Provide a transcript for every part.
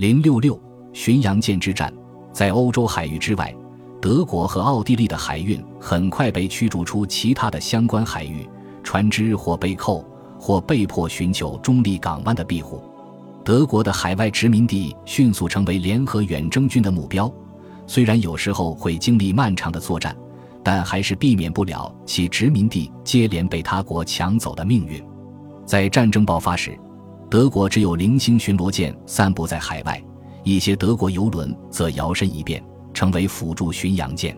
零六六巡洋舰之战，在欧洲海域之外，德国和奥地利的海运很快被驱逐出其他的相关海域，船只或被扣，或被迫寻求中立港湾的庇护。德国的海外殖民地迅速成为联合远征军的目标，虽然有时候会经历漫长的作战，但还是避免不了其殖民地接连被他国抢走的命运。在战争爆发时，德国只有零星巡逻舰散布在海外，一些德国游轮则摇身一变成为辅助巡洋舰。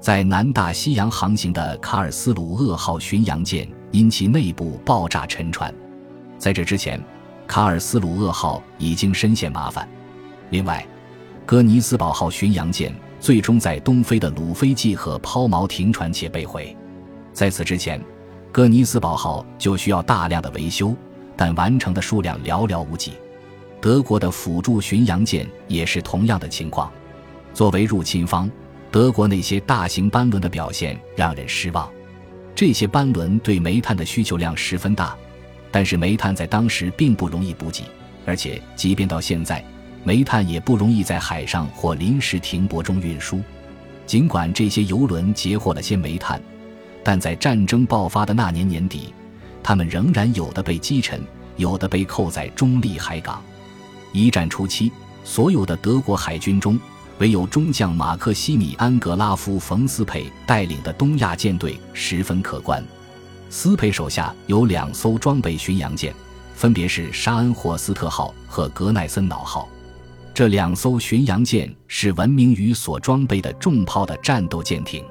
在南大西洋航行的卡尔斯鲁厄号巡洋舰因其内部爆炸沉船。在这之前，卡尔斯鲁厄号已经深陷麻烦。另外，哥尼斯堡号巡洋舰最终在东非的鲁菲济河抛锚停船且被毁。在此之前，哥尼斯堡号就需要大量的维修。但完成的数量寥寥无几，德国的辅助巡洋舰也是同样的情况。作为入侵方，德国那些大型班轮的表现让人失望。这些班轮对煤炭的需求量十分大，但是煤炭在当时并不容易补给，而且即便到现在，煤炭也不容易在海上或临时停泊中运输。尽管这些油轮截获了些煤炭，但在战争爆发的那年年底。他们仍然有的被击沉，有的被扣在中立海港。一战初期，所有的德国海军中，唯有中将马克西米安·格拉夫·冯·斯佩带领的东亚舰队十分可观。斯佩手下有两艘装备巡洋舰，分别是沙恩霍斯特号和格奈森瑙号。这两艘巡洋舰是闻名于所装备的重炮的战斗舰艇。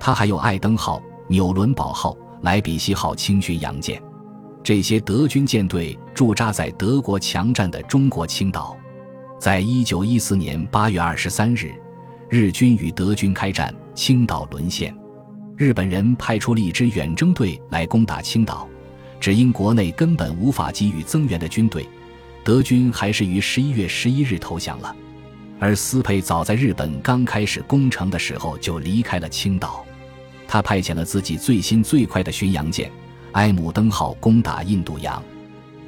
他还有艾登号、纽伦堡号。莱比锡号轻巡洋舰，这些德军舰队驻扎在德国强占的中国青岛。在一九一四年八月二十三日，日军与德军开战，青岛沦陷。日本人派出了一支远征队来攻打青岛，只因国内根本无法给予增援的军队，德军还是于十一月十一日投降了。而斯佩早在日本刚开始攻城的时候就离开了青岛。他派遣了自己最新最快的巡洋舰“埃姆登号”攻打印度洋。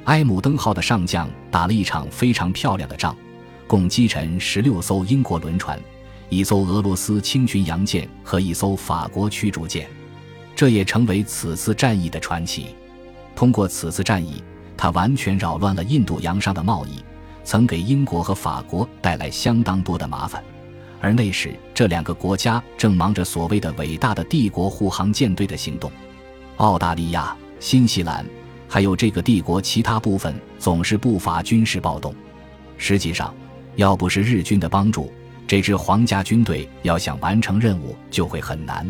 埃姆登号的上将打了一场非常漂亮的仗，共击沉十六艘英国轮船、一艘俄罗斯轻巡洋舰和一艘法国驱逐舰，这也成为此次战役的传奇。通过此次战役，他完全扰乱了印度洋上的贸易，曾给英国和法国带来相当多的麻烦。而那时，这两个国家正忙着所谓的伟大的帝国护航舰队的行动。澳大利亚、新西兰，还有这个帝国其他部分，总是不乏军事暴动。实际上，要不是日军的帮助，这支皇家军队要想完成任务就会很难。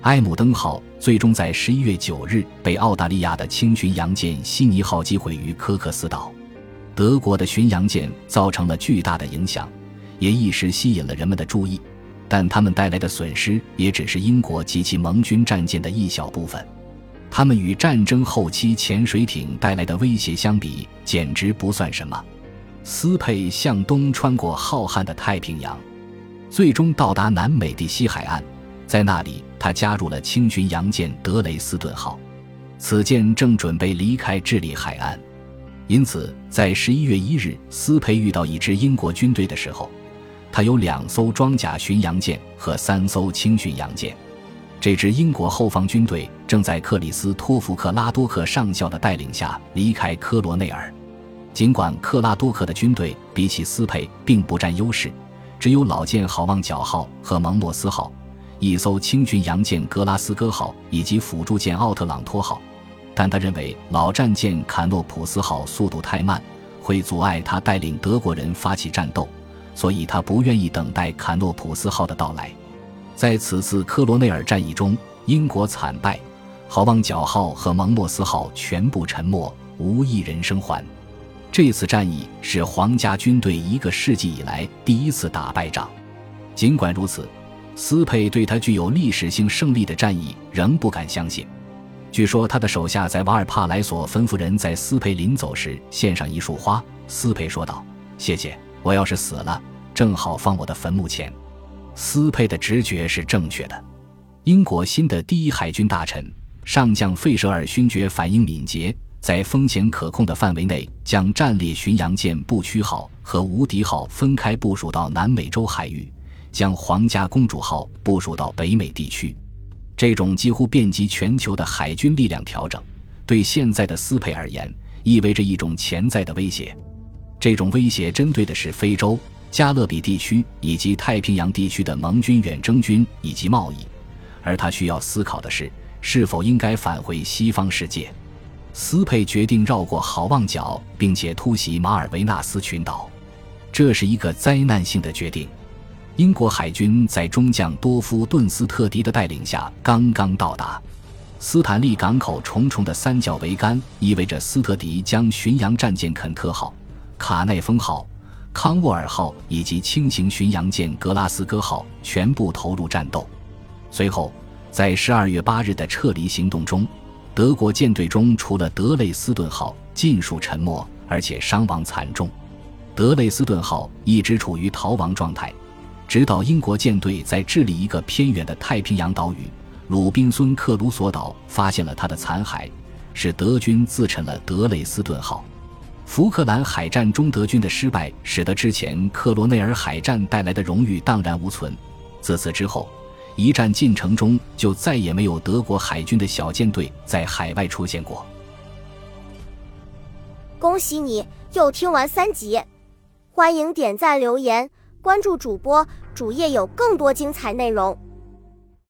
埃姆登号最终在十一月九日被澳大利亚的轻巡洋舰悉尼号击毁于科克斯岛。德国的巡洋舰造成了巨大的影响。也一时吸引了人们的注意，但他们带来的损失也只是英国及其盟军战舰的一小部分。他们与战争后期潜水艇带来的威胁相比，简直不算什么。斯佩向东穿过浩瀚的太平洋，最终到达南美的西海岸，在那里他加入了轻巡洋舰德雷斯顿号。此舰正准备离开智利海岸，因此在十一月一日，斯佩遇到一支英国军队的时候。他有两艘装甲巡洋舰和三艘轻巡洋舰。这支英国后方军队正在克里斯托弗克拉多克上校的带领下离开科罗内尔。尽管克拉多克的军队比起斯佩并不占优势，只有老舰好望角号和蒙莫斯号，一艘轻巡洋舰格拉斯哥号以及辅助舰奥特朗托号，但他认为老战舰坎诺普斯号速度太慢，会阻碍他带领德国人发起战斗。所以他不愿意等待坎诺普斯号的到来。在此次科罗内尔战役中，英国惨败，好望角号和蒙莫斯号全部沉没，无一人生还。这次战役是皇家军队一个世纪以来第一次打败仗。尽管如此，斯佩对他具有历史性胜利的战役仍不敢相信。据说他的手下在瓦尔帕莱索吩咐人在斯佩临走时献上一束花。斯佩说道：“谢谢。”我要是死了，正好放我的坟墓前。斯佩的直觉是正确的。英国新的第一海军大臣上将费舍尔勋爵反应敏捷，在风险可控的范围内，将战列巡洋舰“不屈号”和“无敌号”分开部署到南美洲海域，将“皇家公主号”部署到北美地区。这种几乎遍及全球的海军力量调整，对现在的斯佩而言，意味着一种潜在的威胁。这种威胁针对的是非洲、加勒比地区以及太平洋地区的盟军远征军以及贸易，而他需要思考的是，是否应该返回西方世界。斯佩决定绕过好望角，并且突袭马尔维纳斯群岛，这是一个灾难性的决定。英国海军在中将多夫顿斯特迪的带领下刚刚到达斯坦利港口，重重的三角桅杆意味着斯特迪将巡洋战舰肯特号、卡奈丰号、康沃尔号以及轻型巡洋舰格拉斯哥号全部投入战斗。随后，在十二月八日的撤离行动中。德国舰队中，除了德累斯顿号尽数沉没，而且伤亡惨重。德累斯顿号一直处于逃亡状态，直到英国舰队在智利一个偏远的太平洋岛屿鲁滨孙克鲁索岛发现了它的残骸，使德军自沉了德累斯顿号。福克兰海战中德军的失败，使得之前克罗内尔海战带来的荣誉荡然无存。自此之后。一战进程中，就再也没有德国海军的小舰队在海外出现过。恭喜你又听完三集，欢迎点赞、留言、关注主播，主页有更多精彩内容。